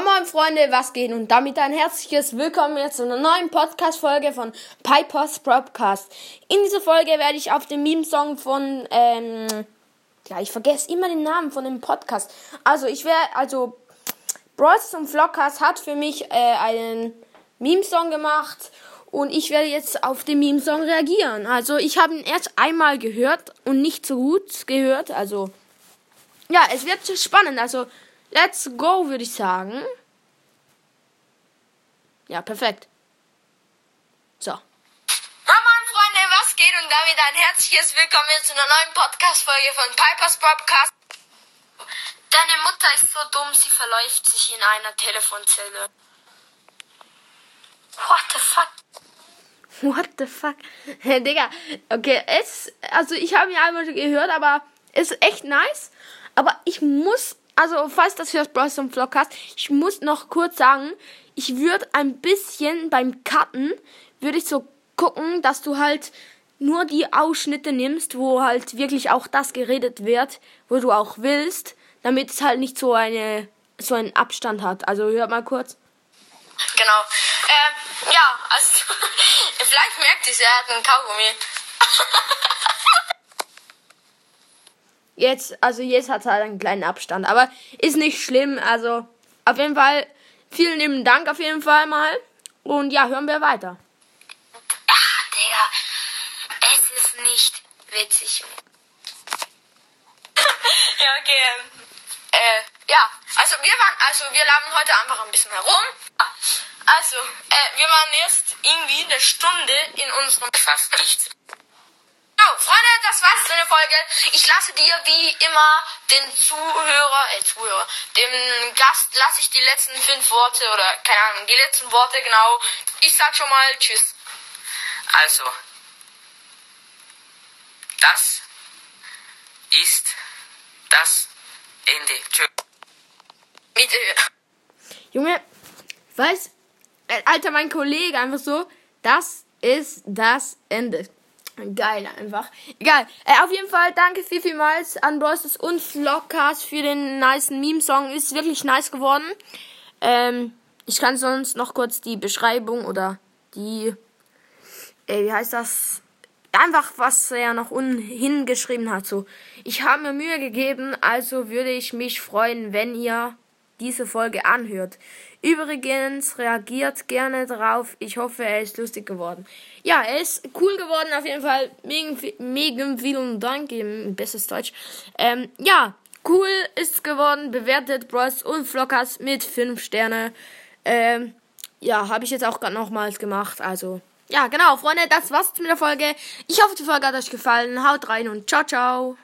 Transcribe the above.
Moin Freunde, was geht? Und damit ein herzliches Willkommen jetzt zu einer neuen Podcast-Folge von Pipers Podcast. In dieser Folge werde ich auf den Meme-Song von, ähm, ja, ich vergesse immer den Namen von dem Podcast. Also, ich werde, also, Bros und Vloggcast hat für mich äh, einen Meme-Song gemacht und ich werde jetzt auf den Meme-Song reagieren. Also, ich habe ihn erst einmal gehört und nicht so gut gehört. Also, ja, es wird spannend. Also, Let's go, würde ich sagen. Ja, perfekt. So. Moin Freunde, was geht? Und damit ein herzliches Willkommen zu einer neuen Podcast-Folge von Pipers Podcast. Deine Mutter ist so dumm, sie verläuft sich in einer Telefonzelle. What the fuck? What the fuck? Digga. Okay, es, also ich habe ihn einmal gehört, aber es ist echt nice. Aber ich muss also falls das für Bros und Vlog hast, ich muss noch kurz sagen, ich würde ein bisschen beim Cutten, würde ich so gucken, dass du halt nur die Ausschnitte nimmst, wo halt wirklich auch das geredet wird, wo du auch willst, damit es halt nicht so eine so einen Abstand hat. Also hört mal kurz. Genau. Ähm, ja, also vielleicht merkt ihr, er hat einen Kaugummi. Jetzt, also jetzt hat es halt einen kleinen Abstand, aber ist nicht schlimm. Also auf jeden Fall vielen lieben Dank auf jeden Fall mal. Und ja, hören wir weiter. Ach, Digga, es ist nicht witzig. ja, okay. Äh, ja, also wir waren, also wir laden heute einfach ein bisschen herum. Also, äh, wir waren jetzt irgendwie eine Stunde in unserem fast nichts. Genau, Freunde, das war's für eine Folge. Ich lasse dir wie immer den Zuhörer, äh, Zuhörer, dem Gast lasse ich die letzten fünf Worte oder keine Ahnung, die letzten Worte genau. Ich sag schon mal Tschüss. Also, das ist das Ende. Tschüss. Mit, äh, Junge, weiß, äh, Alter, mein Kollege einfach so, das ist das Ende. Geil einfach. Egal. Äh, auf jeden Fall danke viel, vielmals an Bosses und Vlogcast für den nice Meme-Song. Ist wirklich nice geworden. Ähm, ich kann sonst noch kurz die Beschreibung oder die, äh, wie heißt das? Einfach, was er noch unten geschrieben hat. So, ich habe mir Mühe gegeben, also würde ich mich freuen, wenn ihr diese Folge anhört. Übrigens, reagiert gerne drauf. Ich hoffe, er ist lustig geworden. Ja, er ist cool geworden, auf jeden Fall. Mega, mega vielen Dank, bestes Deutsch. Ähm, ja, cool ist geworden. Bewertet Bros und Flockers mit 5 Sterne. Ähm, ja, habe ich jetzt auch gerade nochmals gemacht. Also, ja, genau, Freunde, das war's mit der Folge. Ich hoffe, die Folge hat euch gefallen. Haut rein und ciao, ciao.